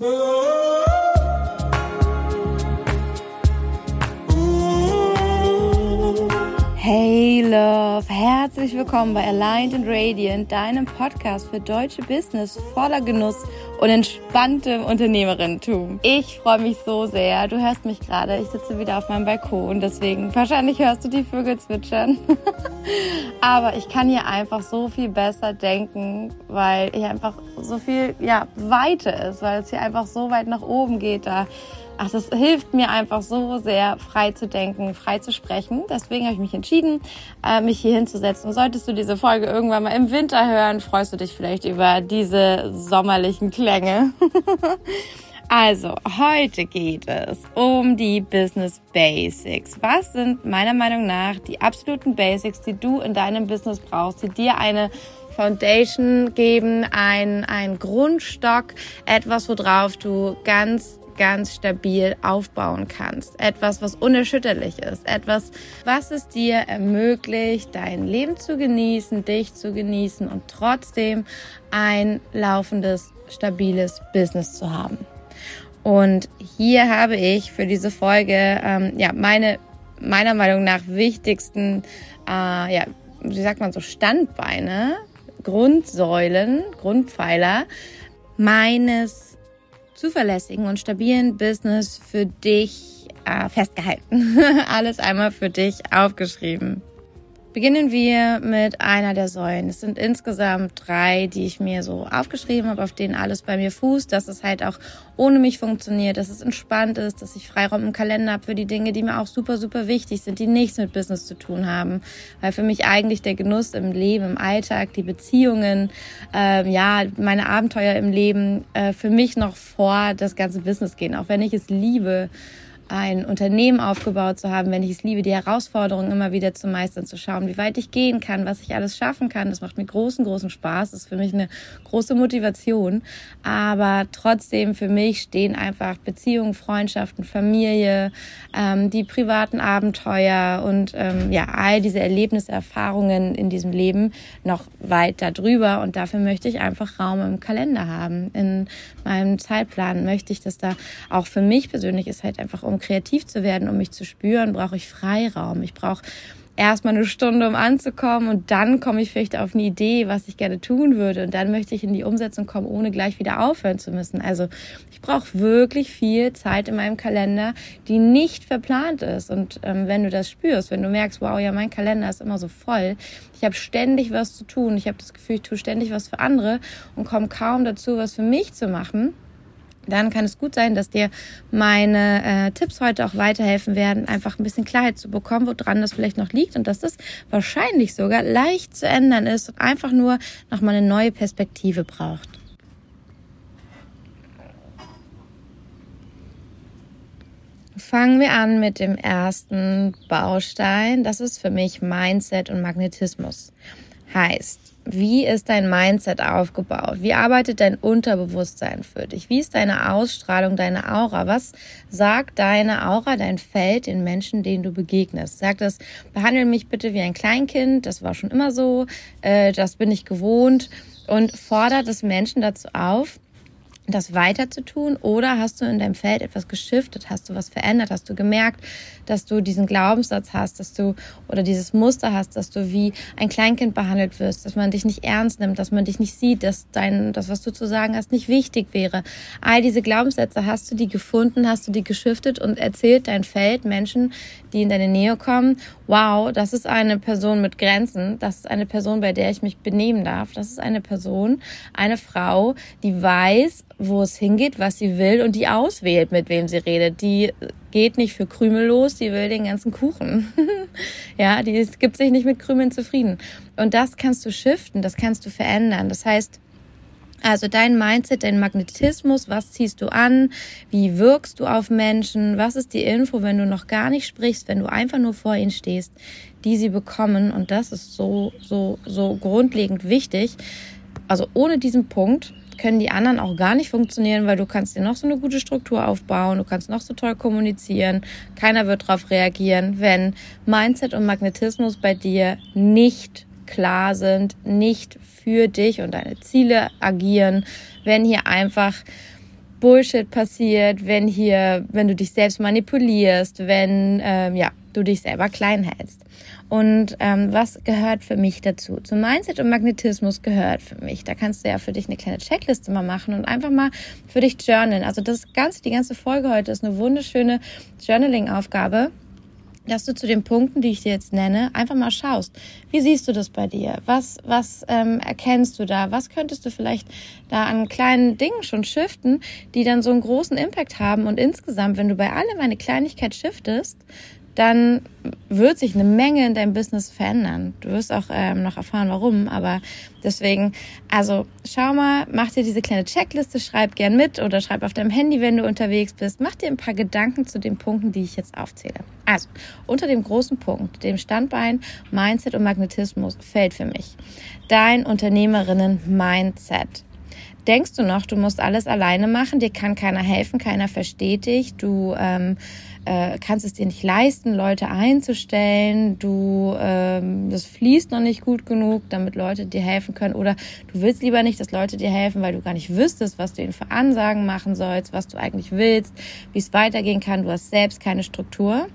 Hey Love, herzlich willkommen bei Aligned and Radiant, deinem Podcast für deutsche Business voller Genuss und entspanntem Unternehmerinnentum. Ich freue mich so sehr. Du hörst mich gerade. Ich sitze wieder auf meinem Balkon, deswegen wahrscheinlich hörst du die Vögel zwitschern. Aber ich kann hier einfach so viel besser denken, weil hier einfach so viel ja Weite ist, weil es hier einfach so weit nach oben geht da ach, das hilft mir einfach so sehr, frei zu denken, frei zu sprechen. Deswegen habe ich mich entschieden, äh, mich hier hinzusetzen. Und solltest du diese Folge irgendwann mal im Winter hören, freust du dich vielleicht über diese sommerlichen Klänge. Also, heute geht es um die Business Basics. Was sind meiner Meinung nach die absoluten Basics, die du in deinem Business brauchst, die dir eine Foundation geben, ein, ein Grundstock, etwas, worauf du ganz ganz stabil aufbauen kannst. Etwas, was unerschütterlich ist. Etwas, was es dir ermöglicht, dein Leben zu genießen, dich zu genießen und trotzdem ein laufendes, stabiles Business zu haben. Und hier habe ich für diese Folge ähm, ja meine meiner Meinung nach wichtigsten, äh, ja, wie sagt man so, Standbeine, Grundsäulen, Grundpfeiler meines zuverlässigen und stabilen Business für dich äh, festgehalten. Alles einmal für dich aufgeschrieben. Beginnen wir mit einer der Säulen. Es sind insgesamt drei, die ich mir so aufgeschrieben habe, auf denen alles bei mir fußt, dass es halt auch ohne mich funktioniert, dass es entspannt ist, dass ich Freiraum im Kalender habe für die Dinge, die mir auch super, super wichtig sind, die nichts mit Business zu tun haben. Weil für mich eigentlich der Genuss im Leben, im Alltag, die Beziehungen, äh, ja, meine Abenteuer im Leben äh, für mich noch vor das ganze Business gehen. Auch wenn ich es liebe, ein Unternehmen aufgebaut zu haben, wenn ich es liebe, die Herausforderungen immer wieder zu meistern, zu schauen, wie weit ich gehen kann, was ich alles schaffen kann. Das macht mir großen, großen Spaß. Das ist für mich eine große Motivation. Aber trotzdem für mich stehen einfach Beziehungen, Freundschaften, Familie, ähm, die privaten Abenteuer und ähm, ja, all diese Erlebnisse, Erfahrungen in diesem Leben noch weit darüber. Und dafür möchte ich einfach Raum im Kalender haben. In meinem Zeitplan möchte ich, dass da auch für mich persönlich ist halt einfach um kreativ zu werden, um mich zu spüren, brauche ich Freiraum. Ich brauche erstmal eine Stunde, um anzukommen und dann komme ich vielleicht auf eine Idee, was ich gerne tun würde und dann möchte ich in die Umsetzung kommen, ohne gleich wieder aufhören zu müssen. Also ich brauche wirklich viel Zeit in meinem Kalender, die nicht verplant ist und ähm, wenn du das spürst, wenn du merkst, wow, ja, mein Kalender ist immer so voll, ich habe ständig was zu tun, ich habe das Gefühl, ich tue ständig was für andere und komme kaum dazu, was für mich zu machen, dann kann es gut sein, dass dir meine äh, Tipps heute auch weiterhelfen werden, einfach ein bisschen Klarheit zu bekommen, woran das vielleicht noch liegt und dass das wahrscheinlich sogar leicht zu ändern ist und einfach nur nochmal eine neue Perspektive braucht. Fangen wir an mit dem ersten Baustein. Das ist für mich Mindset und Magnetismus. Heißt, wie ist dein Mindset aufgebaut? Wie arbeitet dein Unterbewusstsein für dich? Wie ist deine Ausstrahlung, deine Aura? Was sagt deine Aura, dein Feld den Menschen, denen du begegnest? Sagt das, behandle mich bitte wie ein Kleinkind, das war schon immer so, äh, das bin ich gewohnt und fordert es Menschen dazu auf, das weiter zu tun? Oder hast du in deinem Feld etwas geschiftet? Hast du was verändert? Hast du gemerkt, dass du diesen Glaubenssatz hast, dass du oder dieses Muster hast, dass du wie ein Kleinkind behandelt wirst, dass man dich nicht ernst nimmt, dass man dich nicht sieht, dass dein, das, was du zu sagen hast, nicht wichtig wäre. All diese Glaubenssätze hast du die gefunden, hast du die geschiftet und erzählt dein Feld Menschen, die in deine Nähe kommen, wow, das ist eine Person mit Grenzen, das ist eine Person, bei der ich mich benehmen darf, das ist eine Person, eine Frau, die weiß, wo es hingeht, was sie will und die auswählt, mit wem sie redet. Die geht nicht für Krümel los, die will den ganzen Kuchen. ja, die gibt sich nicht mit Krümeln zufrieden. Und das kannst du shiften, das kannst du verändern. Das heißt, also dein Mindset, dein Magnetismus, was ziehst du an, wie wirkst du auf Menschen, was ist die Info, wenn du noch gar nicht sprichst, wenn du einfach nur vor ihnen stehst, die sie bekommen. Und das ist so, so, so grundlegend wichtig. Also ohne diesen Punkt können die anderen auch gar nicht funktionieren, weil du kannst dir noch so eine gute Struktur aufbauen, du kannst noch so toll kommunizieren, keiner wird darauf reagieren, wenn Mindset und Magnetismus bei dir nicht klar sind, nicht für dich und deine Ziele agieren, wenn hier einfach Bullshit passiert, wenn hier, wenn du dich selbst manipulierst, wenn ähm, ja du dich selber klein hältst. Und ähm, was gehört für mich dazu? Zum Mindset und Magnetismus gehört für mich. Da kannst du ja für dich eine kleine Checkliste mal machen und einfach mal für dich journalen. Also das ganze, die ganze Folge heute ist eine wunderschöne Journaling-Aufgabe dass du zu den Punkten, die ich dir jetzt nenne, einfach mal schaust. Wie siehst du das bei dir? Was, was ähm, erkennst du da? Was könntest du vielleicht da an kleinen Dingen schon shiften, die dann so einen großen Impact haben? Und insgesamt, wenn du bei allem eine Kleinigkeit shiftest, dann wird sich eine Menge in deinem Business verändern. Du wirst auch ähm, noch erfahren, warum. Aber deswegen, also schau mal, mach dir diese kleine Checkliste, schreib gern mit oder schreib auf deinem Handy, wenn du unterwegs bist. Mach dir ein paar Gedanken zu den Punkten, die ich jetzt aufzähle. Also, unter dem großen Punkt, dem Standbein Mindset und Magnetismus, fällt für mich dein Unternehmerinnen-Mindset. Denkst du noch, du musst alles alleine machen, dir kann keiner helfen, keiner versteht dich, du ähm, äh, kannst es dir nicht leisten, Leute einzustellen, du ähm, das fließt noch nicht gut genug, damit Leute dir helfen können. Oder du willst lieber nicht, dass Leute dir helfen, weil du gar nicht wüsstest, was du ihnen für Ansagen machen sollst, was du eigentlich willst, wie es weitergehen kann, du hast selbst keine Struktur.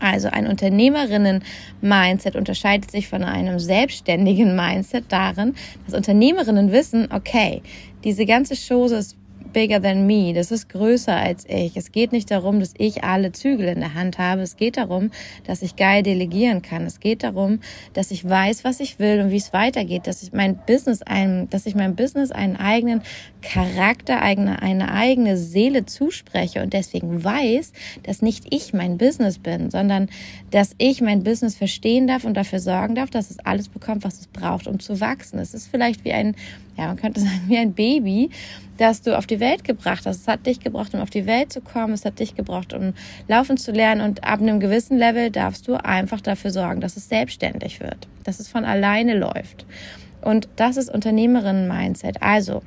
Also ein Unternehmerinnen-Mindset unterscheidet sich von einem selbstständigen Mindset darin, dass Unternehmerinnen wissen, okay, diese ganze Chose ist bigger than me. Das ist größer als ich. Es geht nicht darum, dass ich alle Zügel in der Hand habe. Es geht darum, dass ich geil delegieren kann. Es geht darum, dass ich weiß, was ich will und wie es weitergeht, dass ich mein Business ein, dass ich mein Business einen eigenen Charakter, eigene, eine eigene Seele zuspreche und deswegen weiß, dass nicht ich mein Business bin, sondern dass ich mein Business verstehen darf und dafür sorgen darf, dass es alles bekommt, was es braucht, um zu wachsen. Es ist vielleicht wie ein ja, man könnte sagen, wie ein Baby, das du auf die Welt gebracht hast. Es hat dich gebraucht, um auf die Welt zu kommen. Es hat dich gebraucht, um laufen zu lernen. Und ab einem gewissen Level darfst du einfach dafür sorgen, dass es selbstständig wird, dass es von alleine läuft. Und das ist Unternehmerinnen-Mindset. Also,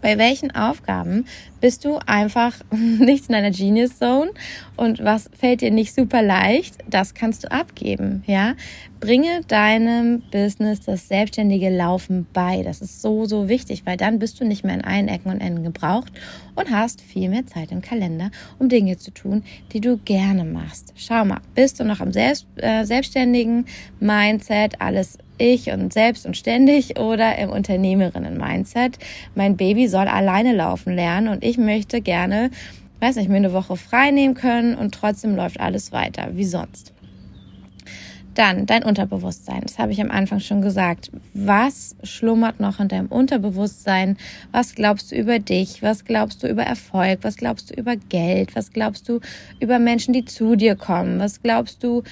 bei welchen Aufgaben bist du einfach nicht in einer Genius Zone und was fällt dir nicht super leicht, das kannst du abgeben, ja? Bringe deinem Business das selbstständige Laufen bei. Das ist so, so wichtig, weil dann bist du nicht mehr in allen Ecken und Enden gebraucht und hast viel mehr Zeit im Kalender, um Dinge zu tun, die du gerne machst. Schau mal, bist du noch am selbst, äh, selbstständigen Mindset, alles ich und selbst und ständig oder im Unternehmerinnen-Mindset. Mein Baby soll alleine laufen lernen und ich möchte gerne, weiß nicht, mir eine Woche frei nehmen können und trotzdem läuft alles weiter, wie sonst. Dann dein Unterbewusstsein. Das habe ich am Anfang schon gesagt. Was schlummert noch in deinem Unterbewusstsein? Was glaubst du über dich? Was glaubst du über Erfolg? Was glaubst du über Geld? Was glaubst du über Menschen, die zu dir kommen? Was glaubst du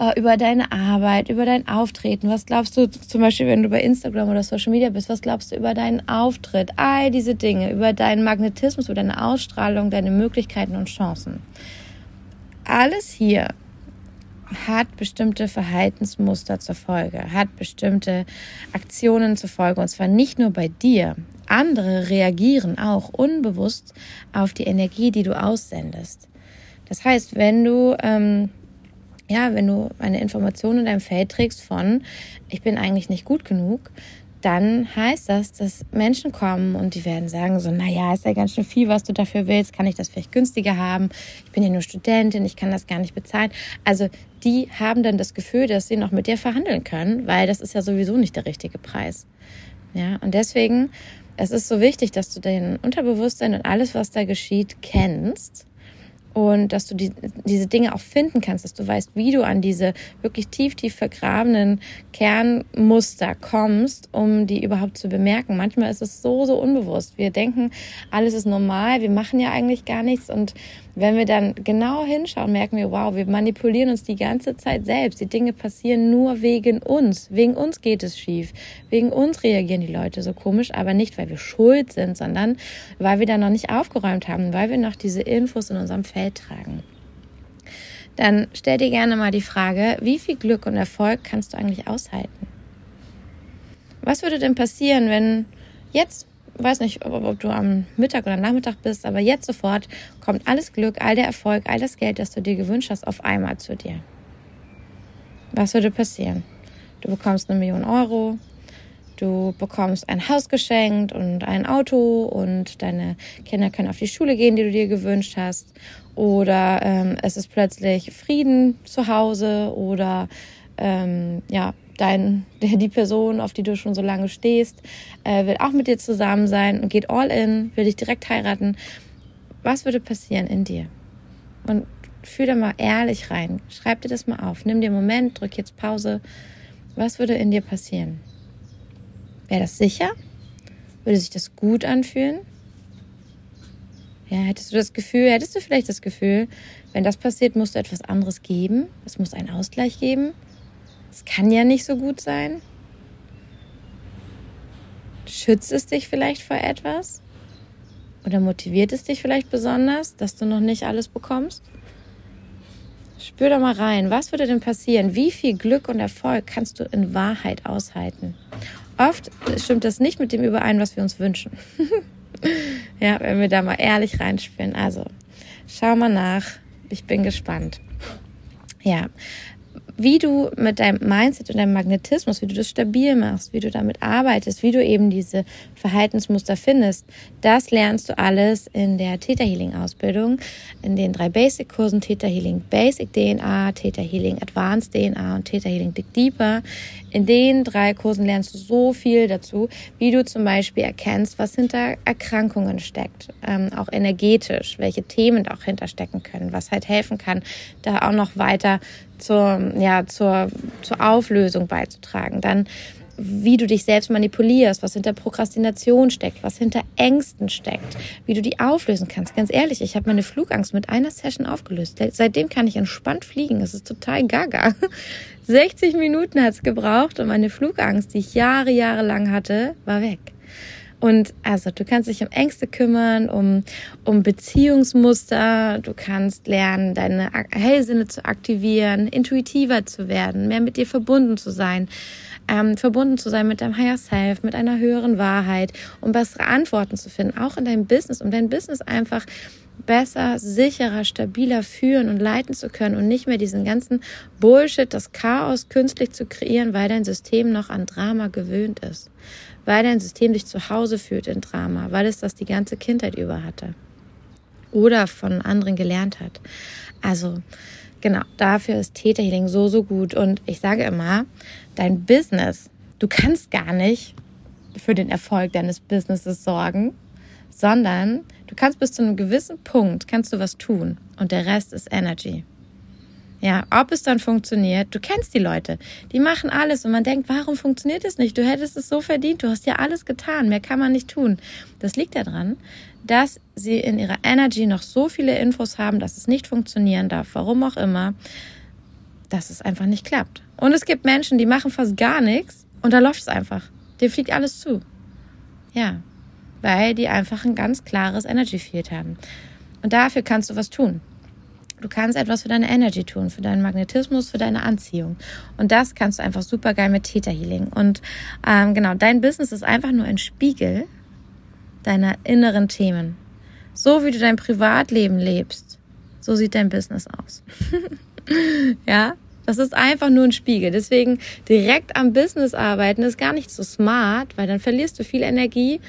äh, über deine Arbeit, über dein Auftreten. Was glaubst du zum Beispiel, wenn du bei Instagram oder Social Media bist? Was glaubst du über deinen Auftritt? All diese Dinge, über deinen Magnetismus, über deine Ausstrahlung, deine Möglichkeiten und Chancen. Alles hier hat bestimmte Verhaltensmuster zur Folge, hat bestimmte Aktionen zur Folge, und zwar nicht nur bei dir. Andere reagieren auch unbewusst auf die Energie, die du aussendest. Das heißt, wenn du ähm, ja, wenn du eine Information in deinem Feld trägst von, ich bin eigentlich nicht gut genug, dann heißt das, dass Menschen kommen und die werden sagen so, naja, ist ja ganz schön viel, was du dafür willst, kann ich das vielleicht günstiger haben? Ich bin ja nur Studentin, ich kann das gar nicht bezahlen. Also die haben dann das Gefühl, dass sie noch mit dir verhandeln können, weil das ist ja sowieso nicht der richtige Preis. Ja, und deswegen, es ist so wichtig, dass du dein Unterbewusstsein und alles, was da geschieht, kennst und dass du die, diese Dinge auch finden kannst, dass du weißt, wie du an diese wirklich tief, tief vergrabenen Kernmuster kommst, um die überhaupt zu bemerken. Manchmal ist es so, so unbewusst. Wir denken, alles ist normal, wir machen ja eigentlich gar nichts und wenn wir dann genau hinschauen, merken wir, wow, wir manipulieren uns die ganze Zeit selbst. Die Dinge passieren nur wegen uns. Wegen uns geht es schief. Wegen uns reagieren die Leute so komisch, aber nicht, weil wir schuld sind, sondern weil wir da noch nicht aufgeräumt haben, weil wir noch diese Infos in unserem Feld tragen. Dann stell dir gerne mal die Frage, wie viel Glück und Erfolg kannst du eigentlich aushalten? Was würde denn passieren, wenn jetzt weiß nicht, ob, ob, du am Mittag oder Nachmittag bist, aber jetzt sofort kommt alles Glück, all der Erfolg, all das Geld, das du dir gewünscht hast, auf einmal zu dir. Was würde passieren? Du bekommst eine Million Euro, du bekommst ein Haus geschenkt und ein Auto und deine Kinder können auf die Schule gehen, die du dir gewünscht hast. Oder ähm, es ist plötzlich Frieden zu Hause oder ähm, ja, dein, die Person, auf die du schon so lange stehst, äh, will auch mit dir zusammen sein und geht all in, will dich direkt heiraten. Was würde passieren in dir? Und fühl da mal ehrlich rein. Schreib dir das mal auf. Nimm dir einen Moment, drück jetzt Pause. Was würde in dir passieren? Wäre das sicher? Würde sich das gut anfühlen? Ja, hättest du das Gefühl, hättest du vielleicht das Gefühl, wenn das passiert, musst du etwas anderes geben? Es muss einen Ausgleich geben? Es kann ja nicht so gut sein. Schützt es dich vielleicht vor etwas? Oder motiviert es dich vielleicht besonders, dass du noch nicht alles bekommst? Spür da mal rein, was würde denn passieren? Wie viel Glück und Erfolg kannst du in Wahrheit aushalten? Oft stimmt das nicht mit dem überein, was wir uns wünschen. ja, wenn wir da mal ehrlich reinspüren. Also, schau mal nach. Ich bin gespannt. Ja, wie du mit deinem Mindset und deinem Magnetismus, wie du das stabil machst, wie du damit arbeitest, wie du eben diese Verhaltensmuster findest, das lernst du alles in der Theta Healing Ausbildung, in den drei Basic Kursen Theta Healing Basic DNA, Theta Healing Advanced DNA und Theta Healing Dig Deeper. In den drei Kursen lernst du so viel dazu, wie du zum Beispiel erkennst, was hinter Erkrankungen steckt, ähm, auch energetisch, welche Themen da auch hinterstecken können, was halt helfen kann, da auch noch weiter zur, ja, zur, zur Auflösung beizutragen. Dann wie du dich selbst manipulierst, was hinter Prokrastination steckt, was hinter Ängsten steckt, wie du die auflösen kannst. Ganz ehrlich, ich habe meine Flugangst mit einer Session aufgelöst. Seitdem kann ich entspannt fliegen. Es ist total gaga. 60 Minuten hat es gebraucht und meine Flugangst, die ich Jahre, Jahre lang hatte, war weg. Und also du kannst dich um Ängste kümmern, um, um Beziehungsmuster, du kannst lernen, deine Hellsinne zu aktivieren, intuitiver zu werden, mehr mit dir verbunden zu sein. Ähm, verbunden zu sein mit deinem Higher Self, mit einer höheren Wahrheit, um bessere Antworten zu finden, auch in deinem Business, um dein Business einfach besser, sicherer, stabiler führen und leiten zu können und nicht mehr diesen ganzen Bullshit, das Chaos künstlich zu kreieren, weil dein System noch an Drama gewöhnt ist, weil dein System dich zu Hause fühlt in Drama, weil es das die ganze Kindheit über hatte oder von anderen gelernt hat. Also genau, dafür ist Täterhealing so, so gut. Und ich sage immer, dein Business, du kannst gar nicht für den Erfolg deines Businesses sorgen, sondern du kannst bis zu einem gewissen Punkt, kannst du was tun und der Rest ist Energy. Ja, ob es dann funktioniert, du kennst die Leute, die machen alles und man denkt, warum funktioniert es nicht? Du hättest es so verdient, du hast ja alles getan, mehr kann man nicht tun. Das liegt daran, dass sie in ihrer Energy noch so viele Infos haben, dass es nicht funktionieren darf, warum auch immer, dass es einfach nicht klappt. Und es gibt Menschen, die machen fast gar nichts und da läuft es einfach. Dir fliegt alles zu. Ja, weil die einfach ein ganz klares Energy Field haben. Und dafür kannst du was tun. Du kannst etwas für deine Energy tun, für deinen Magnetismus, für deine Anziehung. Und das kannst du einfach super geil mit Theta Healing. Und ähm, genau, dein Business ist einfach nur ein Spiegel deiner inneren Themen. So wie du dein Privatleben lebst, so sieht dein Business aus. ja, das ist einfach nur ein Spiegel. Deswegen direkt am Business arbeiten ist gar nicht so smart, weil dann verlierst du viel Energie.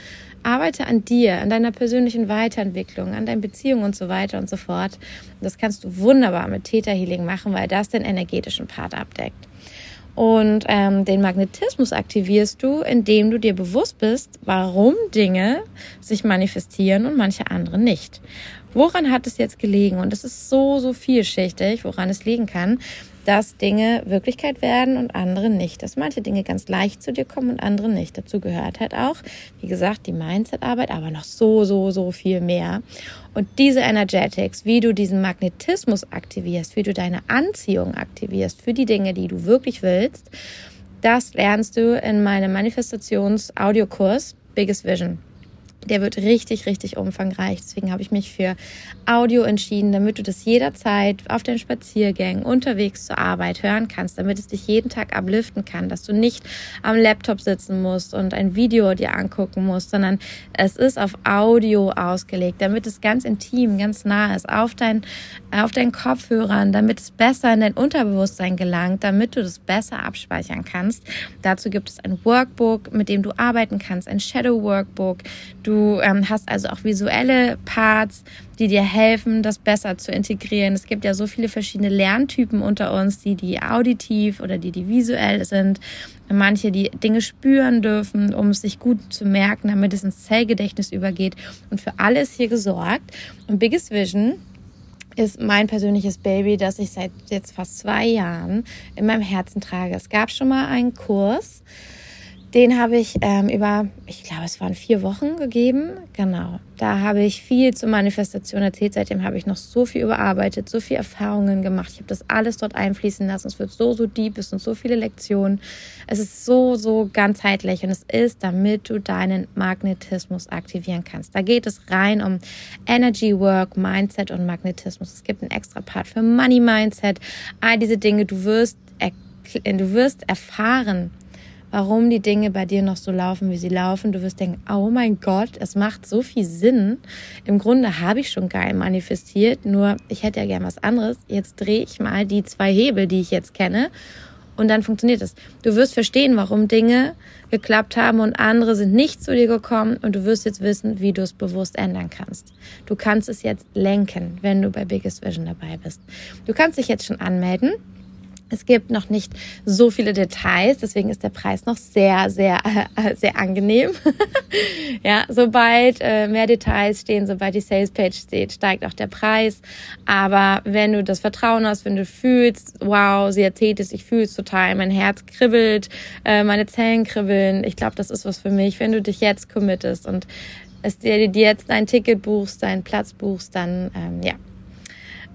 Arbeite an dir, an deiner persönlichen Weiterentwicklung, an deinen Beziehungen und so weiter und so fort. das kannst du wunderbar mit Theta Healing machen, weil das den energetischen Part abdeckt. Und ähm, den Magnetismus aktivierst du, indem du dir bewusst bist, warum Dinge sich manifestieren und manche andere nicht. Woran hat es jetzt gelegen? Und es ist so, so vielschichtig, woran es liegen kann dass Dinge Wirklichkeit werden und andere nicht. Dass manche Dinge ganz leicht zu dir kommen und andere nicht. Dazu gehört halt auch, wie gesagt, die Mindset-Arbeit, aber noch so, so, so viel mehr. Und diese Energetics, wie du diesen Magnetismus aktivierst, wie du deine Anziehung aktivierst für die Dinge, die du wirklich willst, das lernst du in meinem Manifestations-Audiokurs Biggest Vision. Der wird richtig, richtig umfangreich. Deswegen habe ich mich für Audio entschieden, damit du das jederzeit auf den Spaziergängen, unterwegs zur Arbeit hören kannst, damit es dich jeden Tag abliften kann, dass du nicht am Laptop sitzen musst und ein Video dir angucken musst, sondern es ist auf Audio ausgelegt, damit es ganz intim, ganz nah ist, auf, dein, auf deinen Kopfhörern, damit es besser in dein Unterbewusstsein gelangt, damit du das besser abspeichern kannst. Dazu gibt es ein Workbook, mit dem du arbeiten kannst, ein Shadow Workbook. Du Du ähm, hast also auch visuelle Parts, die dir helfen, das besser zu integrieren. Es gibt ja so viele verschiedene Lerntypen unter uns, die die auditiv oder die die visuell sind. Manche, die Dinge spüren dürfen, um es sich gut zu merken, damit es ins Zellgedächtnis übergeht. Und für alles hier gesorgt. Und Biggest Vision ist mein persönliches Baby, das ich seit jetzt fast zwei Jahren in meinem Herzen trage. Es gab schon mal einen Kurs, den habe ich ähm, über, ich glaube, es waren vier Wochen gegeben. Genau. Da habe ich viel zur Manifestation erzählt. Seitdem habe ich noch so viel überarbeitet, so viele Erfahrungen gemacht. Ich habe das alles dort einfließen lassen. Es wird so, so deep, es sind so viele Lektionen. Es ist so, so ganzheitlich und es ist, damit du deinen Magnetismus aktivieren kannst. Da geht es rein um Energy Work, Mindset und Magnetismus. Es gibt einen extra Part für Money Mindset. All diese Dinge, du wirst, du wirst erfahren, warum die Dinge bei dir noch so laufen, wie sie laufen. Du wirst denken, oh mein Gott, es macht so viel Sinn. Im Grunde habe ich schon geil manifestiert, nur ich hätte ja gern was anderes. Jetzt drehe ich mal die zwei Hebel, die ich jetzt kenne. Und dann funktioniert es. Du wirst verstehen, warum Dinge geklappt haben und andere sind nicht zu dir gekommen und du wirst jetzt wissen, wie du es bewusst ändern kannst. Du kannst es jetzt lenken, wenn du bei Biggest Vision dabei bist. Du kannst dich jetzt schon anmelden. Es gibt noch nicht so viele Details, deswegen ist der Preis noch sehr, sehr, äh, sehr angenehm. ja, sobald äh, mehr Details stehen, sobald die Salespage steht, steigt auch der Preis. Aber wenn du das Vertrauen hast, wenn du fühlst, wow, sie erzählt es, ich fühle es total, mein Herz kribbelt, äh, meine Zellen kribbeln, ich glaube, das ist was für mich. Wenn du dich jetzt committest und es dir, dir jetzt dein Ticket buchst, deinen Platz buchst, dann ähm, ja,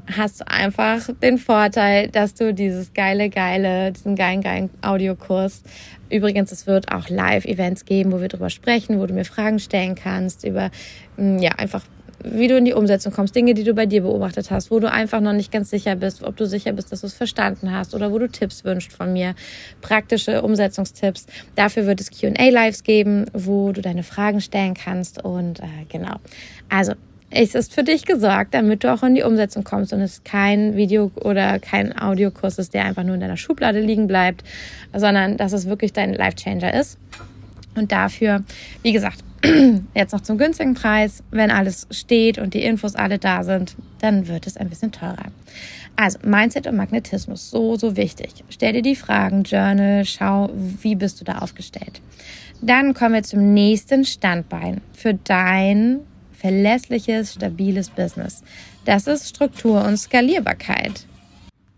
hast du einfach den Vorteil, dass du dieses geile, geile, diesen geilen, geilen Audiokurs Übrigens, es wird auch Live-Events geben, wo wir drüber sprechen, wo du mir Fragen stellen kannst über, mm, ja, einfach, wie du in die Umsetzung kommst, Dinge, die du bei dir beobachtet hast, wo du einfach noch nicht ganz sicher bist, ob du sicher bist, dass du es verstanden hast oder wo du Tipps wünschst von mir, praktische Umsetzungstipps. Dafür wird es Q&A-Lives geben, wo du deine Fragen stellen kannst und äh, genau. Also es ist für dich gesorgt, damit du auch in die Umsetzung kommst und es kein Video oder kein Audiokurs ist, der einfach nur in deiner Schublade liegen bleibt, sondern dass es wirklich dein Life-Changer ist. Und dafür, wie gesagt, jetzt noch zum günstigen Preis, wenn alles steht und die Infos alle da sind, dann wird es ein bisschen teurer. Also Mindset und Magnetismus, so, so wichtig. Stell dir die Fragen, Journal, schau, wie bist du da aufgestellt. Dann kommen wir zum nächsten Standbein für dein verlässliches, stabiles Business. Das ist Struktur und Skalierbarkeit.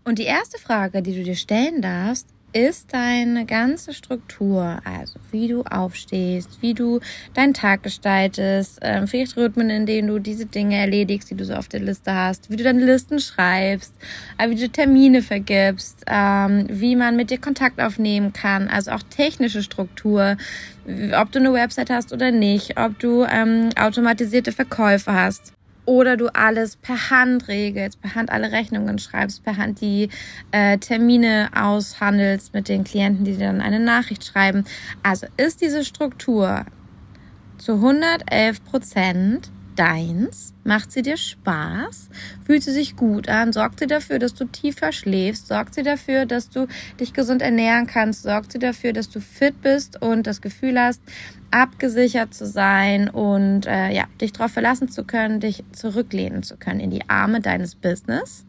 Und die erste Frage, die du dir stellen darfst, ist deine ganze Struktur, also wie du aufstehst, wie du deinen Tag gestaltest, äh, vielleicht Rhythmen, in denen du diese Dinge erledigst, die du so auf der Liste hast, wie du deine Listen schreibst, äh, wie du Termine vergibst, ähm, wie man mit dir Kontakt aufnehmen kann, also auch technische Struktur, ob du eine Website hast oder nicht, ob du ähm, automatisierte Verkäufe hast oder du alles per Hand regelst, per Hand alle Rechnungen schreibst, per Hand die äh, Termine aushandelst mit den Klienten, die dir dann eine Nachricht schreiben. Also ist diese Struktur zu 111 Prozent deins? Macht sie dir Spaß? Fühlt sie sich gut an? Sorgt sie dafür, dass du tiefer schläfst? Sorgt sie dafür, dass du dich gesund ernähren kannst? Sorgt sie dafür, dass du fit bist und das Gefühl hast, abgesichert zu sein und äh, ja, dich darauf verlassen zu können, dich zurücklehnen zu können in die Arme deines Business?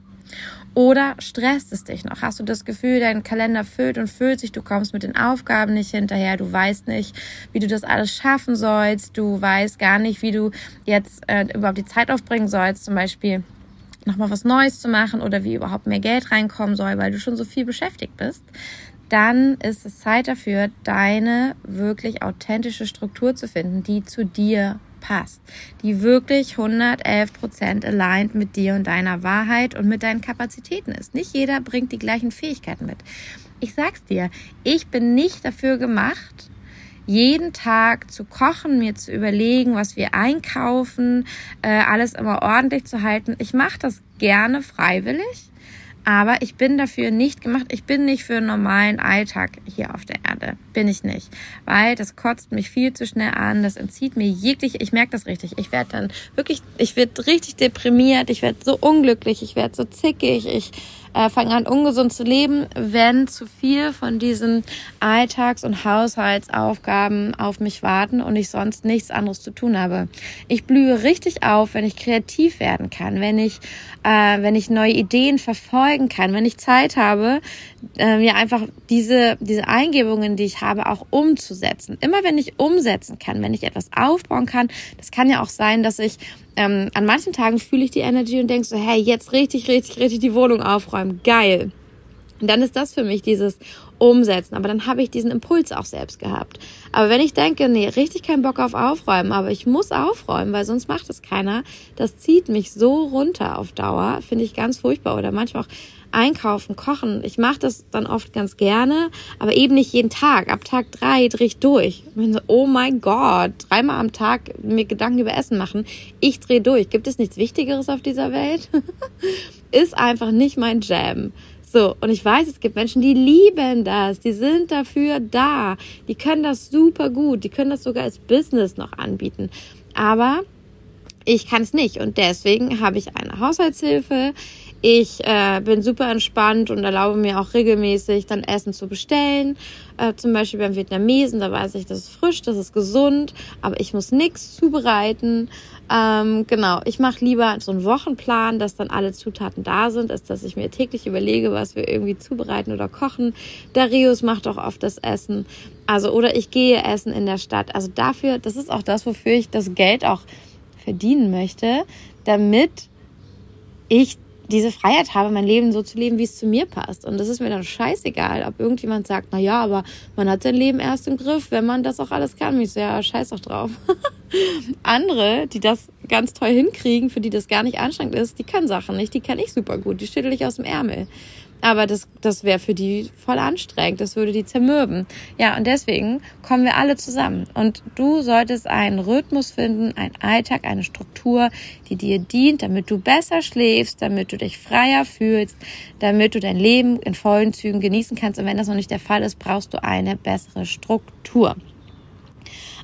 Oder stresst es dich noch? Hast du das Gefühl, dein Kalender füllt und füllt sich, du kommst mit den Aufgaben nicht hinterher, du weißt nicht, wie du das alles schaffen sollst, du weißt gar nicht, wie du jetzt äh, überhaupt die Zeit aufbringen sollst, zum Beispiel nochmal was Neues zu machen oder wie überhaupt mehr Geld reinkommen soll, weil du schon so viel beschäftigt bist, dann ist es Zeit dafür, deine wirklich authentische Struktur zu finden, die zu dir passt, die wirklich 111 Prozent aligned mit dir und deiner Wahrheit und mit deinen Kapazitäten ist. Nicht jeder bringt die gleichen Fähigkeiten mit. Ich sag's dir, ich bin nicht dafür gemacht, jeden Tag zu kochen, mir zu überlegen, was wir einkaufen, äh, alles immer ordentlich zu halten. Ich mache das gerne freiwillig. Aber ich bin dafür nicht gemacht. Ich bin nicht für einen normalen Alltag hier auf der Erde. Bin ich nicht. Weil das kotzt mich viel zu schnell an. Das entzieht mir jeglich. Ich merke das richtig. Ich werde dann wirklich, ich werde richtig deprimiert. Ich werde so unglücklich. Ich werde so zickig. Ich äh, fange an, ungesund zu leben, wenn zu viel von diesen Alltags- und Haushaltsaufgaben auf mich warten und ich sonst nichts anderes zu tun habe. Ich blühe richtig auf, wenn ich kreativ werden kann, wenn ich, äh, wenn ich neue Ideen verfolgen kann, wenn ich Zeit habe, äh, mir einfach diese, diese Eingebungen, die ich habe, auch umzusetzen. Immer wenn ich umsetzen kann, wenn ich etwas aufbauen kann, das kann ja auch sein, dass ich ähm, an manchen Tagen fühle ich die Energy und denke so, hey, jetzt richtig, richtig, richtig die Wohnung aufräumen. Geil. Und dann ist das für mich dieses Umsetzen. Aber dann habe ich diesen Impuls auch selbst gehabt. Aber wenn ich denke, nee, richtig keinen Bock auf Aufräumen, aber ich muss aufräumen, weil sonst macht es keiner, das zieht mich so runter auf Dauer, finde ich ganz furchtbar. Oder manchmal auch einkaufen, kochen. Ich mache das dann oft ganz gerne, aber eben nicht jeden Tag. Ab Tag drei drehe ich durch. Ich so, oh mein Gott, dreimal am Tag mir Gedanken über Essen machen. Ich drehe durch. Gibt es nichts Wichtigeres auf dieser Welt? Ist einfach nicht mein Jam. So, und ich weiß, es gibt Menschen, die lieben das, die sind dafür da, die können das super gut, die können das sogar als Business noch anbieten. Aber ich kann es nicht und deswegen habe ich eine Haushaltshilfe. Ich äh, bin super entspannt und erlaube mir auch regelmäßig dann Essen zu bestellen. Äh, zum Beispiel beim Vietnamesen, da weiß ich, das ist frisch, das ist gesund, aber ich muss nichts zubereiten. Ähm, genau, ich mache lieber so einen Wochenplan, dass dann alle Zutaten da sind, als dass ich mir täglich überlege, was wir irgendwie zubereiten oder kochen. Darius macht auch oft das Essen. Also, oder ich gehe essen in der Stadt. Also dafür, das ist auch das, wofür ich das Geld auch verdienen möchte, damit ich diese Freiheit habe, mein Leben so zu leben, wie es zu mir passt. Und das ist mir dann scheißegal, ob irgendjemand sagt, na ja, aber man hat sein Leben erst im Griff, wenn man das auch alles kann. Und ich so, ja, scheiß doch drauf. Andere, die das ganz toll hinkriegen, für die das gar nicht anstrengend ist, die können Sachen nicht, die kann ich super gut, die schüttel ich aus dem Ärmel. Aber das, das wäre für die voll anstrengend. Das würde die zermürben. Ja, und deswegen kommen wir alle zusammen. Und du solltest einen Rhythmus finden, einen Alltag, eine Struktur, die dir dient, damit du besser schläfst, damit du dich freier fühlst, damit du dein Leben in vollen Zügen genießen kannst. Und wenn das noch nicht der Fall ist, brauchst du eine bessere Struktur.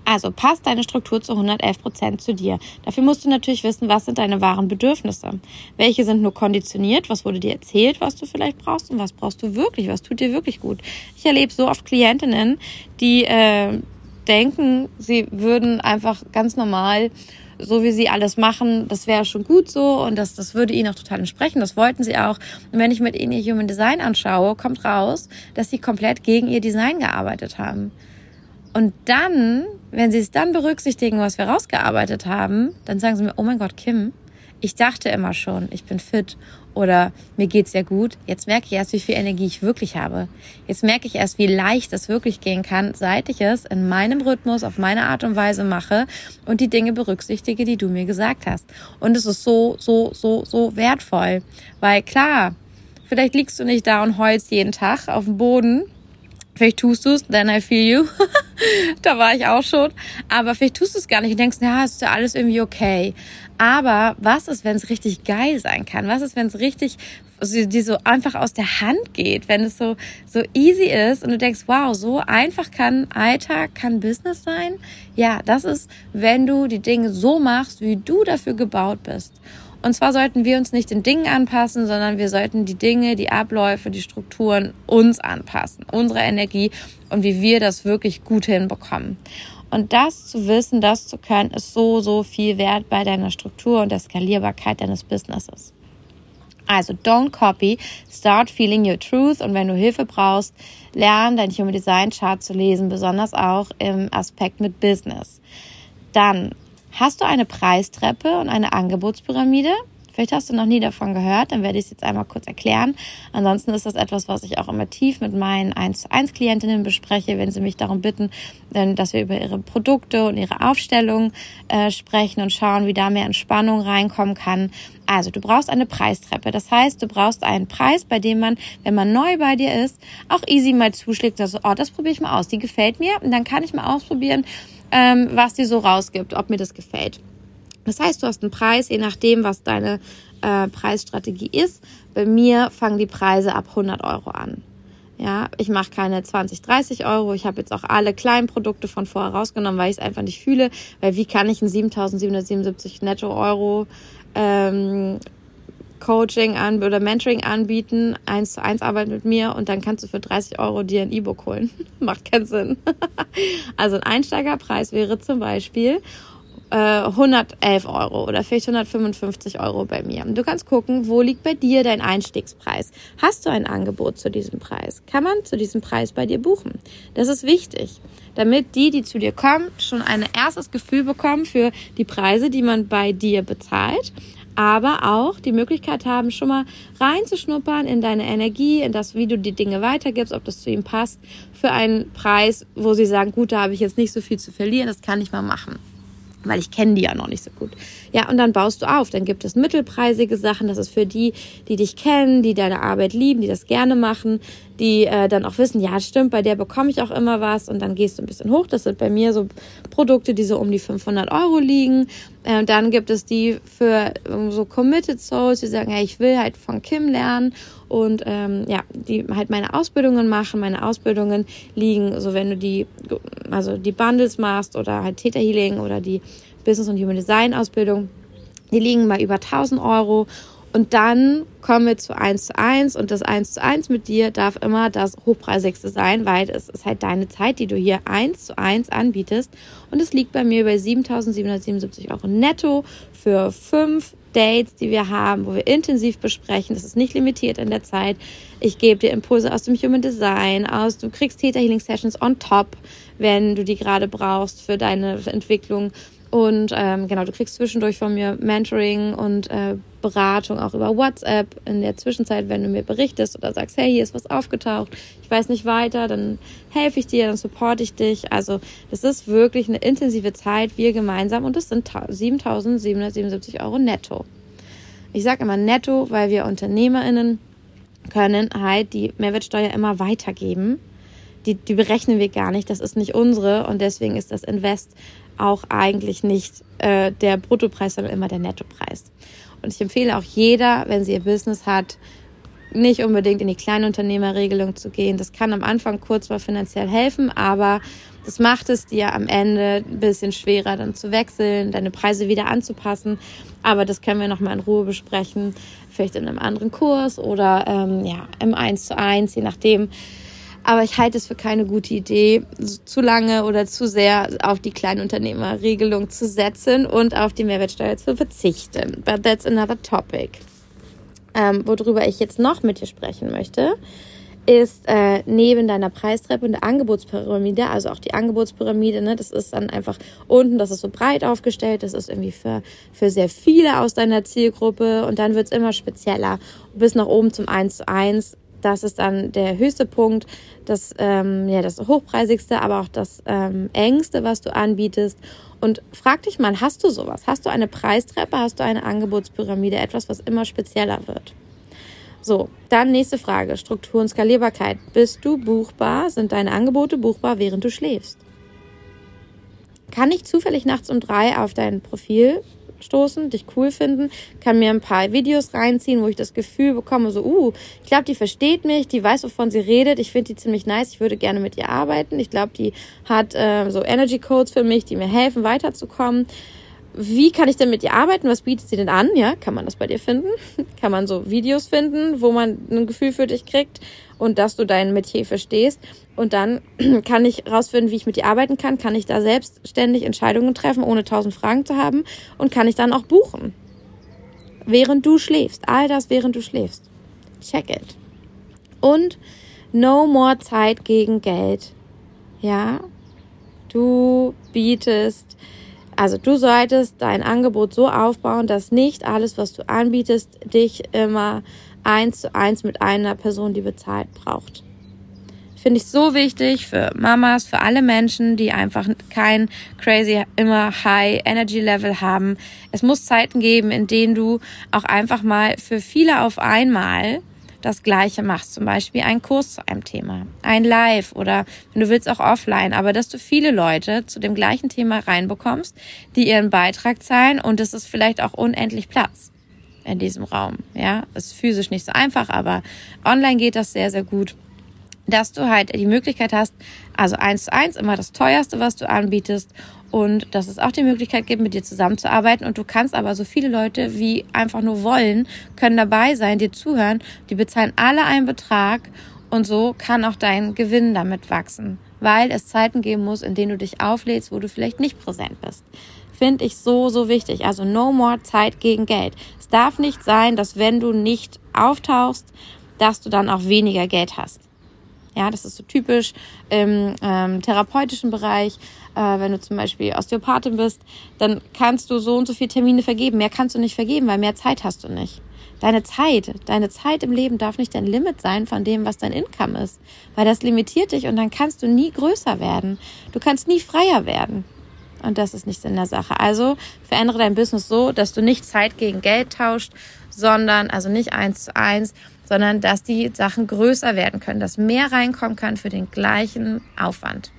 Also passt deine Struktur zu 111 Prozent zu dir. Dafür musst du natürlich wissen, was sind deine wahren Bedürfnisse. Welche sind nur konditioniert? Was wurde dir erzählt, was du vielleicht brauchst? Und was brauchst du wirklich? Was tut dir wirklich gut? Ich erlebe so oft Klientinnen, die äh, denken, sie würden einfach ganz normal so wie sie alles machen, das wäre schon gut so und das, das würde ihnen auch total entsprechen. Das wollten sie auch. Und wenn ich mit ihnen ihr Human Design anschaue, kommt raus, dass sie komplett gegen ihr Design gearbeitet haben. Und dann, wenn sie es dann berücksichtigen, was wir rausgearbeitet haben, dann sagen sie mir, oh mein Gott, Kim, ich dachte immer schon, ich bin fit oder mir geht's ja gut. Jetzt merke ich erst, wie viel Energie ich wirklich habe. Jetzt merke ich erst, wie leicht es wirklich gehen kann, seit ich es in meinem Rhythmus, auf meine Art und Weise mache und die Dinge berücksichtige, die du mir gesagt hast. Und es ist so, so, so, so wertvoll. Weil klar, vielleicht liegst du nicht da und heulst jeden Tag auf dem Boden Vielleicht tust du es, then I feel you. da war ich auch schon. Aber vielleicht tust du es gar nicht und denkst, ja, ist ja alles irgendwie okay. Aber was ist, wenn es richtig geil sein kann? Was ist, wenn es richtig die so einfach aus der Hand geht, wenn es so, so easy ist und du denkst, wow, so einfach kann Alltag, kann Business sein? Ja, das ist, wenn du die Dinge so machst, wie du dafür gebaut bist. Und zwar sollten wir uns nicht den Dingen anpassen, sondern wir sollten die Dinge, die Abläufe, die Strukturen uns anpassen, unsere Energie und wie wir das wirklich gut hinbekommen. Und das zu wissen, das zu können, ist so, so viel wert bei deiner Struktur und der Skalierbarkeit deines Businesses. Also don't copy, start feeling your truth und wenn du Hilfe brauchst, lern dein Human Design Chart zu lesen, besonders auch im Aspekt mit Business. Dann Hast du eine Preistreppe und eine Angebotspyramide? Vielleicht hast du noch nie davon gehört, dann werde ich es jetzt einmal kurz erklären. Ansonsten ist das etwas, was ich auch immer tief mit meinen 1 zu 1 Klientinnen bespreche, wenn sie mich darum bitten, dass wir über ihre Produkte und ihre Aufstellung äh, sprechen und schauen, wie da mehr Entspannung reinkommen kann. Also du brauchst eine Preistreppe. Das heißt, du brauchst einen Preis, bei dem man, wenn man neu bei dir ist, auch easy mal zuschlägt. Also, oh, das probiere ich mal aus. Die gefällt mir. Und dann kann ich mal ausprobieren, ähm, was die so rausgibt, ob mir das gefällt. Das heißt, du hast einen Preis, je nachdem, was deine äh, Preisstrategie ist. Bei mir fangen die Preise ab 100 Euro an. Ja, ich mache keine 20, 30 Euro. Ich habe jetzt auch alle kleinen Produkte von vorher rausgenommen, weil ich es einfach nicht fühle. Weil wie kann ich ein 7.777 Netto Euro ähm, Coaching an oder Mentoring anbieten, eins zu eins Arbeit mit mir und dann kannst du für 30 Euro dir ein E-Book holen. Macht keinen Sinn. also ein Einsteigerpreis wäre zum Beispiel 111 äh, Euro oder vielleicht 155 Euro bei mir. Du kannst gucken, wo liegt bei dir dein Einstiegspreis. Hast du ein Angebot zu diesem Preis? Kann man zu diesem Preis bei dir buchen? Das ist wichtig, damit die, die zu dir kommen, schon ein erstes Gefühl bekommen für die Preise, die man bei dir bezahlt aber auch die Möglichkeit haben, schon mal reinzuschnuppern in deine Energie, in das, wie du die Dinge weitergibst, ob das zu ihm passt, für einen Preis, wo sie sagen, gut, da habe ich jetzt nicht so viel zu verlieren, das kann ich mal machen weil ich kenne die ja noch nicht so gut. Ja, und dann baust du auf. Dann gibt es mittelpreisige Sachen. Das ist für die, die dich kennen, die deine Arbeit lieben, die das gerne machen, die äh, dann auch wissen, ja, stimmt, bei der bekomme ich auch immer was. Und dann gehst du ein bisschen hoch. Das sind bei mir so Produkte, die so um die 500 Euro liegen. Äh, und dann gibt es die für ähm, so Committed Souls, die sagen, hey, ich will halt von Kim lernen und ähm, ja, die halt meine Ausbildungen machen. Meine Ausbildungen liegen, so wenn du die, also die Bundles machst oder halt Theta Healing oder die Business und Human Design Ausbildung, die liegen bei über 1000 Euro. Und dann kommen wir zu 1 zu 1 und das 1 zu 1 mit dir darf immer das hochpreisigste sein, weil es ist halt deine Zeit, die du hier 1 zu 1 anbietest. Und es liegt bei mir bei 7.777 Euro netto für fünf Dates, die wir haben, wo wir intensiv besprechen. Das ist nicht limitiert in der Zeit. Ich gebe dir Impulse aus dem Human Design, aus, du kriegst Theta Healing Sessions on top, wenn du die gerade brauchst für deine Entwicklung. Und ähm, genau, du kriegst zwischendurch von mir Mentoring und äh, Beratung auch über WhatsApp. In der Zwischenzeit, wenn du mir berichtest oder sagst, hey, hier ist was aufgetaucht, ich weiß nicht weiter, dann helfe ich dir, dann supporte ich dich. Also das ist wirklich eine intensive Zeit, wir gemeinsam und das sind 7.777 Euro netto. Ich sage immer netto, weil wir UnternehmerInnen können halt die Mehrwertsteuer immer weitergeben. Die, die berechnen wir gar nicht, das ist nicht unsere und deswegen ist das Invest auch eigentlich nicht äh, der Bruttopreis, sondern immer der Nettopreis. Und ich empfehle auch jeder, wenn sie ihr Business hat, nicht unbedingt in die Kleinunternehmerregelung zu gehen. Das kann am Anfang kurz mal finanziell helfen, aber das macht es dir am Ende ein bisschen schwerer, dann zu wechseln, deine Preise wieder anzupassen. Aber das können wir nochmal in Ruhe besprechen, vielleicht in einem anderen Kurs oder ähm, ja, im 1 zu 1, je nachdem, aber ich halte es für keine gute Idee, zu lange oder zu sehr auf die Kleinunternehmerregelung zu setzen und auf die Mehrwertsteuer zu verzichten. But that's another topic. Ähm, worüber ich jetzt noch mit dir sprechen möchte, ist äh, neben deiner Preistreppe und der Angebotspyramide, also auch die Angebotspyramide, ne, das ist dann einfach unten, das ist so breit aufgestellt, das ist irgendwie für, für sehr viele aus deiner Zielgruppe und dann wird's immer spezieller bis nach oben zum 1 zu 1 das ist dann der höchste Punkt, das, ähm, ja, das hochpreisigste, aber auch das ähm, engste, was du anbietest. Und frag dich mal, hast du sowas? Hast du eine Preistreppe? Hast du eine Angebotspyramide? Etwas, was immer spezieller wird? So, dann nächste Frage. Struktur und Skalierbarkeit. Bist du buchbar? Sind deine Angebote buchbar, während du schläfst? Kann ich zufällig nachts um drei auf dein Profil stoßen, dich cool finden, kann mir ein paar Videos reinziehen, wo ich das Gefühl bekomme, so, uh, ich glaube, die versteht mich, die weiß, wovon sie redet, ich finde die ziemlich nice, ich würde gerne mit ihr arbeiten. Ich glaube, die hat äh, so Energy Codes für mich, die mir helfen, weiterzukommen wie kann ich denn mit ihr arbeiten? Was bietet sie denn an? Ja, kann man das bei dir finden? Kann man so Videos finden, wo man ein Gefühl für dich kriegt und dass du dein Metier verstehst? Und dann kann ich rausfinden, wie ich mit ihr arbeiten kann. Kann ich da selbstständig Entscheidungen treffen, ohne tausend Fragen zu haben? Und kann ich dann auch buchen? Während du schläfst. All das, während du schläfst. Check it. Und no more Zeit gegen Geld. Ja, du bietest Also du solltest dein Angebot so aufbauen, dass nicht alles, was du anbietest, dich immer eins zu eins mit einer Person, die bezahlt, braucht. Finde ich so wichtig für Mamas, für alle Menschen, die einfach kein crazy, immer high Energy Level haben. Es muss Zeiten geben, in denen du auch einfach mal für viele auf einmal das Gleiche machst. Zum Beispiel einen Kurs zu einem Thema, ein Live oder wenn du willst auch offline, aber dass du viele Leute zu dem gleichen Thema reinbekommst, die ihren Beitrag zahlen und es ist vielleicht auch unendlich Platz in diesem Raum. Ja, ist physisch nicht so einfach, aber online geht das sehr, sehr gut dass du halt die Möglichkeit hast, also eins zu eins immer das teuerste, was du anbietest und dass es auch die Möglichkeit gibt, mit dir zusammenzuarbeiten und du kannst aber so viele Leute wie einfach nur wollen, können dabei sein, dir zuhören, die bezahlen alle einen Betrag und so kann auch dein Gewinn damit wachsen, weil es Zeiten geben muss, in denen du dich auflädst, wo du vielleicht nicht präsent bist. Finde ich so, so wichtig. Also no more Zeit gegen Geld. Es darf nicht sein, dass wenn du nicht auftauchst, dass du dann auch weniger Geld hast. Ja, das ist so typisch im ähm, therapeutischen Bereich. Äh, wenn du zum Beispiel Osteopathin bist, dann kannst du so und so viele Termine vergeben. Mehr kannst du nicht vergeben, weil mehr Zeit hast du nicht. Deine Zeit, deine Zeit im Leben darf nicht dein Limit sein von dem, was dein Income ist, weil das limitiert dich und dann kannst du nie größer werden. Du kannst nie freier werden. Und das ist nichts in der Sache. Also verändere dein Business so, dass du nicht Zeit gegen Geld tauscht, sondern also nicht eins zu eins, sondern dass die Sachen größer werden können, dass mehr reinkommen kann für den gleichen Aufwand.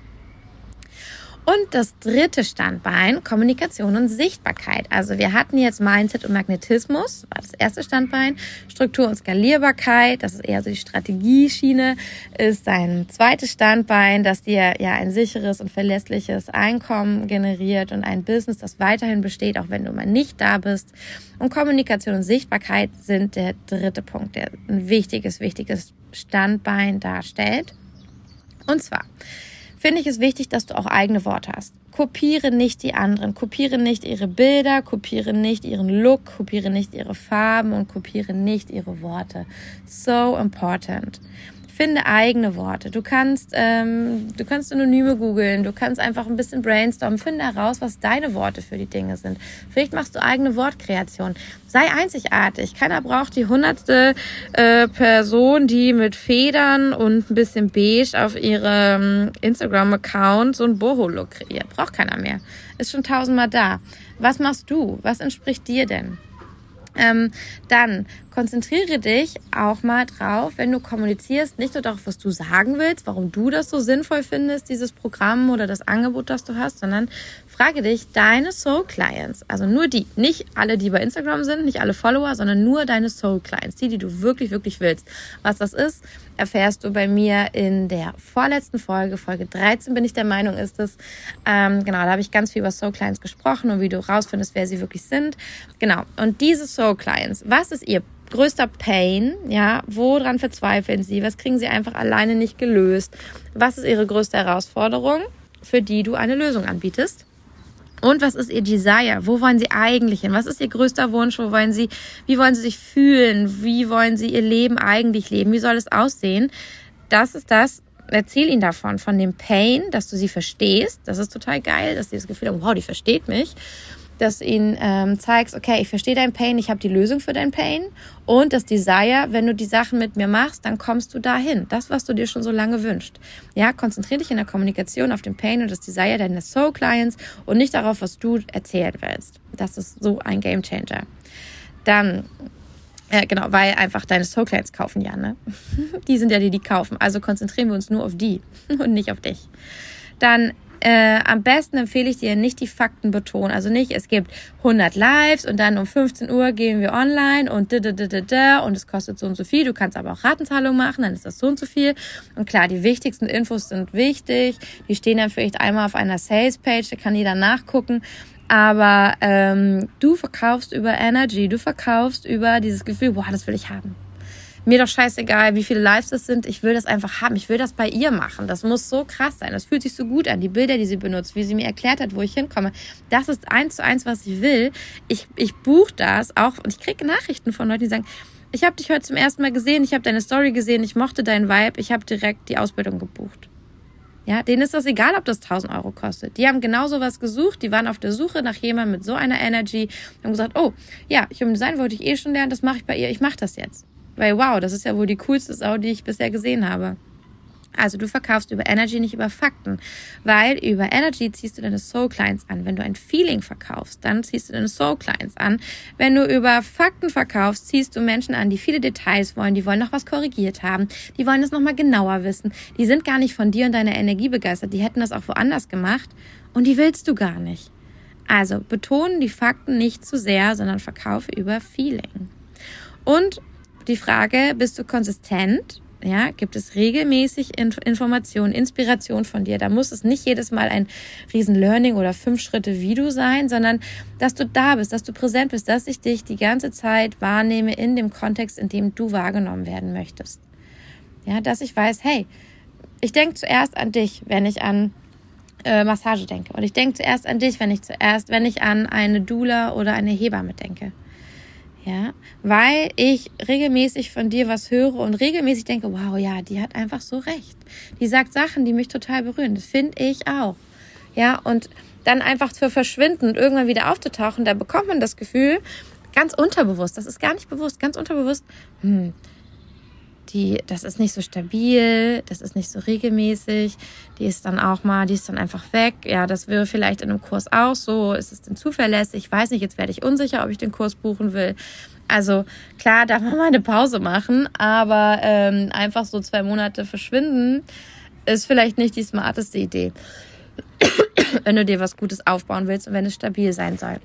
Und das dritte Standbein, Kommunikation und Sichtbarkeit. Also wir hatten jetzt Mindset und Magnetismus, war das erste Standbein. Struktur und Skalierbarkeit, das ist eher so die Strategieschiene, ist ein zweites Standbein, das dir ja ein sicheres und verlässliches Einkommen generiert und ein Business, das weiterhin besteht, auch wenn du mal nicht da bist. Und Kommunikation und Sichtbarkeit sind der dritte Punkt, der ein wichtiges, wichtiges Standbein darstellt. Und zwar, finde ich es wichtig, dass du auch eigene Worte hast. Kopiere nicht die anderen, kopiere nicht ihre Bilder, kopiere nicht ihren Look, kopiere nicht ihre Farben und kopiere nicht ihre Worte. So important. Finde eigene Worte. Du kannst, ähm, du kannst Synonyme googeln, du kannst einfach ein bisschen brainstormen, finde heraus, was deine Worte für die Dinge sind. Vielleicht machst du eigene Wortkreation. Sei einzigartig. Keiner braucht die hundertste äh, Person, die mit Federn und ein bisschen beige auf ihrem Instagram-Account so ein Boho-Look kreiert. Braucht keiner mehr. Ist schon tausendmal da. Was machst du? Was entspricht dir denn? Ähm, dann konzentriere dich auch mal drauf, wenn du kommunizierst, nicht nur darauf, was du sagen willst, warum du das so sinnvoll findest, dieses Programm oder das Angebot, das du hast, sondern frage dich deine Soul Clients, also nur die, nicht alle, die bei Instagram sind, nicht alle Follower, sondern nur deine Soul Clients, die, die du wirklich, wirklich willst. Was das ist, erfährst du bei mir in der vorletzten Folge, Folge 13 bin ich der Meinung, ist es. Ähm, genau, da habe ich ganz viel über Soul Clients gesprochen und wie du rausfindest, wer sie wirklich sind. Genau. Und diese Soul Clients, was ist ihr größter Pain, ja, woran verzweifeln sie, was kriegen sie einfach alleine nicht gelöst, was ist ihre größte Herausforderung, für die du eine Lösung anbietest. Und was ist ihr Desire? Wo wollen sie eigentlich hin? Was ist ihr größter Wunsch? Wo wollen sie, wie wollen sie sich fühlen? Wie wollen sie ihr Leben eigentlich leben? Wie soll es aussehen? Das ist das, erzähl ihnen davon, von dem Pain, dass du sie verstehst. Das ist total geil, dass sie das Gefühl haben, wow, die versteht mich dass du ihnen ähm, zeigst, okay, ich verstehe dein Pain, ich habe die Lösung für dein Pain und das Desire, wenn du die Sachen mit mir machst, dann kommst du dahin. Das, was du dir schon so lange wünschst. Ja, konzentriere dich in der Kommunikation auf den Pain und das Desire deiner Soul Clients und nicht darauf, was du erzählen willst. Das ist so ein Game Changer. Dann äh, genau, weil einfach deine Soul Clients kaufen ja, ne? die sind ja die, die kaufen. Also konzentrieren wir uns nur auf die und nicht auf dich. Dann äh, am besten empfehle ich dir nicht die Fakten betonen. Also nicht, es gibt 100 Lives und dann um 15 Uhr gehen wir online und da, da, da, da, da und es kostet so und so viel. Du kannst aber auch Ratenzahlung machen, dann ist das so und so viel. Und klar, die wichtigsten Infos sind wichtig. Die stehen dann vielleicht einmal auf einer Sales-Page, da kann jeder nachgucken. Aber ähm, du verkaufst über Energy, du verkaufst über dieses Gefühl, boah, das will ich haben mir doch scheißegal, wie viele Lives das sind. Ich will das einfach haben. Ich will das bei ihr machen. Das muss so krass sein. Das fühlt sich so gut an. Die Bilder, die sie benutzt, wie sie mir erklärt hat, wo ich hinkomme. Das ist eins zu eins, was ich will. Ich, ich buche das auch und ich kriege Nachrichten von Leuten, die sagen, ich habe dich heute zum ersten Mal gesehen, ich habe deine Story gesehen, ich mochte deinen Vibe, ich habe direkt die Ausbildung gebucht. Ja, denen ist das egal, ob das 1000 Euro kostet. Die haben genau sowas gesucht. Die waren auf der Suche nach jemandem mit so einer Energy. Haben gesagt, oh, ja, Human Design wollte ich eh schon lernen. Das mache ich bei ihr. Ich mache das jetzt. Weil wow, das ist ja wohl die coolste Sau, die ich bisher gesehen habe. Also du verkaufst über Energy, nicht über Fakten, weil über Energy ziehst du deine Soul Clients an. Wenn du ein Feeling verkaufst, dann ziehst du deine Soul Clients an. Wenn du über Fakten verkaufst, ziehst du Menschen an, die viele Details wollen, die wollen noch was korrigiert haben, die wollen es nochmal genauer wissen. Die sind gar nicht von dir und deiner Energie begeistert, die hätten das auch woanders gemacht und die willst du gar nicht. Also betonen die Fakten nicht zu sehr, sondern verkaufe über Feeling. Und die Frage, bist du konsistent? Ja, gibt es regelmäßig Informationen, Inspiration von dir. Da muss es nicht jedes Mal ein riesen Learning oder fünf Schritte wie du sein, sondern dass du da bist, dass du präsent bist, dass ich dich die ganze Zeit wahrnehme in dem Kontext, in dem du wahrgenommen werden möchtest. Ja, dass ich weiß, hey, ich denke zuerst an dich, wenn ich an äh, Massage denke. Und ich denke zuerst an dich, wenn ich zuerst, wenn ich an eine Doula oder eine Hebamme denke ja, weil ich regelmäßig von dir was höre und regelmäßig denke, wow, ja, die hat einfach so recht. Die sagt Sachen, die mich total berühren. Das finde ich auch. Ja, und dann einfach zu verschwinden und irgendwann wieder aufzutauchen, da bekommt man das Gefühl, ganz unterbewusst, das ist gar nicht bewusst, ganz unterbewusst, hm, die, das ist nicht so stabil, das ist nicht so regelmäßig, die ist dann auch mal, die ist dann einfach weg. Ja, das wäre vielleicht in einem Kurs auch so. Ist es denn zuverlässig? Ich weiß nicht, jetzt werde ich unsicher, ob ich den Kurs buchen will. Also klar, darf man mal eine Pause machen, aber ähm, einfach so zwei Monate verschwinden ist vielleicht nicht die smarteste Idee, wenn du dir was Gutes aufbauen willst und wenn es stabil sein soll.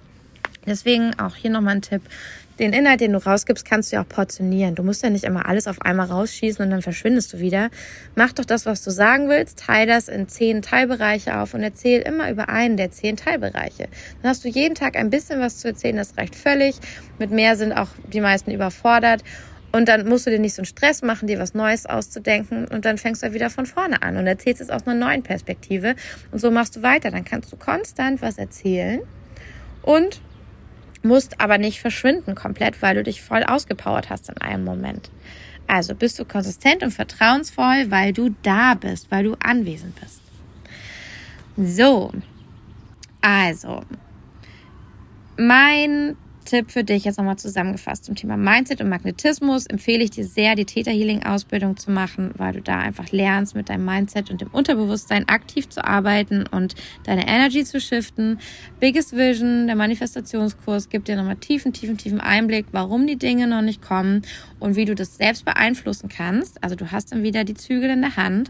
Deswegen auch hier nochmal ein Tipp den Inhalt, den du rausgibst, kannst du ja auch portionieren. Du musst ja nicht immer alles auf einmal rausschießen und dann verschwindest du wieder. Mach doch das, was du sagen willst, teile das in zehn Teilbereiche auf und erzähl immer über einen der zehn Teilbereiche. Dann hast du jeden Tag ein bisschen was zu erzählen, das reicht völlig. Mit mehr sind auch die meisten überfordert. Und dann musst du dir nicht so einen Stress machen, dir was Neues auszudenken. Und dann fängst du wieder von vorne an und erzählst es aus einer neuen Perspektive. Und so machst du weiter. Dann kannst du konstant was erzählen. Und musst aber nicht verschwinden komplett, weil du dich voll ausgepowert hast in einem Moment. Also bist du konsistent und vertrauensvoll, weil du da bist, weil du anwesend bist. So, also, mein Tipp für dich jetzt nochmal zusammengefasst zum Thema Mindset und Magnetismus empfehle ich dir sehr, die Theta Healing Ausbildung zu machen, weil du da einfach lernst, mit deinem Mindset und dem Unterbewusstsein aktiv zu arbeiten und deine Energy zu shiften. Biggest Vision, der Manifestationskurs, gibt dir nochmal tiefen, tiefen, tiefen Einblick, warum die Dinge noch nicht kommen und wie du das selbst beeinflussen kannst. Also du hast dann wieder die Zügel in der Hand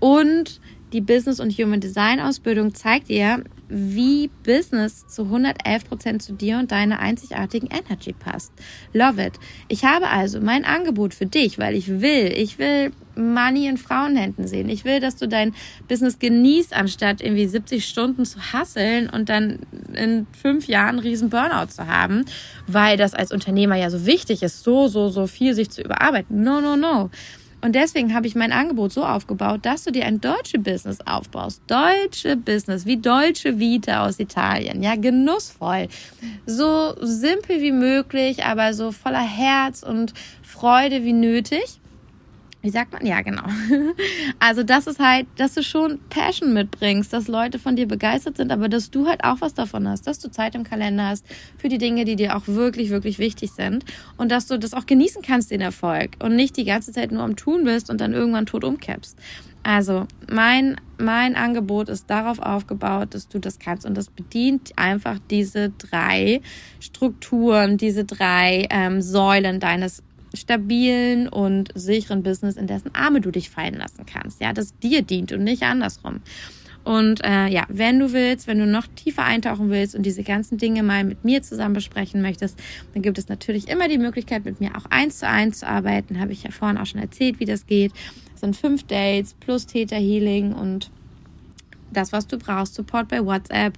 und die Business- und Human Design Ausbildung zeigt dir, wie Business zu 111 Prozent zu dir und deiner einzigartigen Energy passt. Love it. Ich habe also mein Angebot für dich, weil ich will, ich will Money in Frauenhänden sehen. Ich will, dass du dein Business genießt, anstatt irgendwie 70 Stunden zu hasseln und dann in fünf Jahren einen riesen Burnout zu haben, weil das als Unternehmer ja so wichtig ist, so, so, so viel sich zu überarbeiten. No, no, no. Und deswegen habe ich mein Angebot so aufgebaut, dass du dir ein deutsche Business aufbaust. Deutsche Business, wie deutsche Vita aus Italien. Ja, genussvoll. So simpel wie möglich, aber so voller Herz und Freude wie nötig wie sagt man? Ja, genau. Also das ist halt, dass du schon Passion mitbringst, dass Leute von dir begeistert sind, aber dass du halt auch was davon hast, dass du Zeit im Kalender hast für die Dinge, die dir auch wirklich, wirklich wichtig sind und dass du das auch genießen kannst, den Erfolg und nicht die ganze Zeit nur am Tun bist und dann irgendwann tot umkippst. Also mein, mein Angebot ist darauf aufgebaut, dass du das kannst und das bedient einfach diese drei Strukturen, diese drei ähm, Säulen deines stabilen und sicheren Business, in dessen Arme du dich fallen lassen kannst. Ja, das dir dient und nicht andersrum. Und äh, ja, wenn du willst, wenn du noch tiefer eintauchen willst und diese ganzen Dinge mal mit mir zusammen besprechen möchtest, dann gibt es natürlich immer die Möglichkeit, mit mir auch eins zu eins zu arbeiten. Habe ich ja vorhin auch schon erzählt, wie das geht. Das sind fünf Dates plus Theta Healing und das, was du brauchst, Support bei WhatsApp.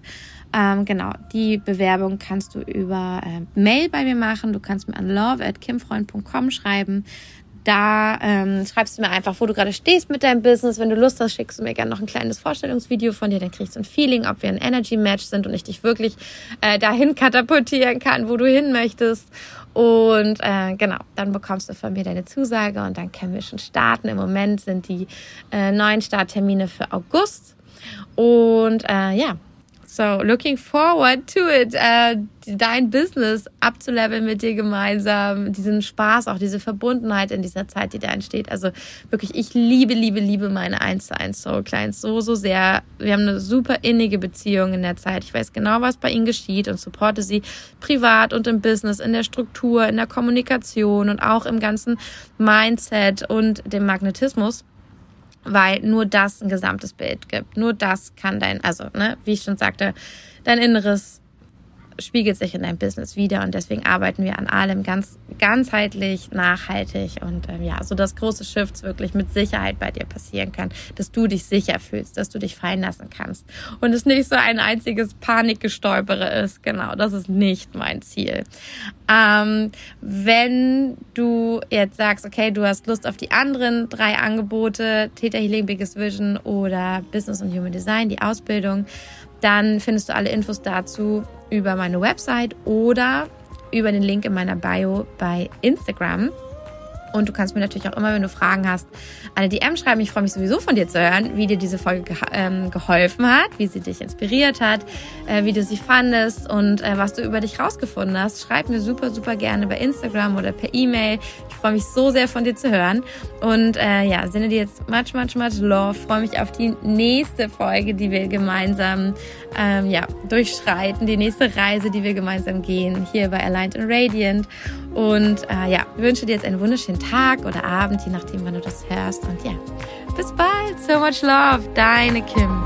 Ähm, genau, die Bewerbung kannst du über äh, Mail bei mir machen. Du kannst mir an love.kimfreund.com schreiben. Da ähm, schreibst du mir einfach, wo du gerade stehst mit deinem Business. Wenn du Lust hast, schickst du mir gerne noch ein kleines Vorstellungsvideo von dir. Dann kriegst du ein Feeling, ob wir ein Energy Match sind und ich dich wirklich äh, dahin katapultieren kann, wo du hin möchtest. Und äh, genau, dann bekommst du von mir deine Zusage und dann können wir schon starten. Im Moment sind die äh, neuen Starttermine für August. Und äh, ja, so, looking forward to it, äh, dein Business abzuleveln mit dir gemeinsam, diesen Spaß, auch diese Verbundenheit in dieser Zeit, die da entsteht. Also wirklich, ich liebe, liebe, liebe meine 1 zu 1 Soul Clients so, so sehr. Wir haben eine super innige Beziehung in der Zeit. Ich weiß genau, was bei ihnen geschieht und supporte sie privat und im Business, in der Struktur, in der Kommunikation und auch im ganzen Mindset und dem Magnetismus weil nur das ein gesamtes Bild gibt. Nur das kann dein, also, ne, wie ich schon sagte, dein Inneres spiegelt sich in deinem Business wieder und deswegen arbeiten wir an allem ganz ganzheitlich, nachhaltig und ähm, ja, so dass große Shifts wirklich mit Sicherheit bei dir passieren kann, dass du dich sicher fühlst, dass du dich fallen lassen kannst und es nicht so ein einziges Panikgestolpere ist. Genau, das ist nicht mein Ziel. Ähm, wenn du jetzt sagst, okay, du hast Lust auf die anderen drei Angebote, Theta Healing, Biggest Vision oder Business und Human Design, die Ausbildung, dann findest du alle Infos dazu über meine Website oder über den Link in meiner Bio bei Instagram. Und du kannst mir natürlich auch immer, wenn du Fragen hast, eine DM schreiben. Ich freue mich sowieso von dir zu hören, wie dir diese Folge ge ähm, geholfen hat, wie sie dich inspiriert hat, äh, wie du sie fandest und äh, was du über dich rausgefunden hast. Schreib mir super, super gerne bei Instagram oder per E-Mail. Ich freue mich so sehr von dir zu hören. Und äh, ja, sende dir jetzt much, much, much love. Freue mich auf die nächste Folge, die wir gemeinsam ähm, ja, durchschreiten, die nächste Reise, die wir gemeinsam gehen, hier bei Aligned and Radiant. Und äh, ja, wünsche dir jetzt einen wunderschönen Tag oder Abend, je nachdem, wann du das hörst. Und ja, bis bald. So much love. Deine Kim.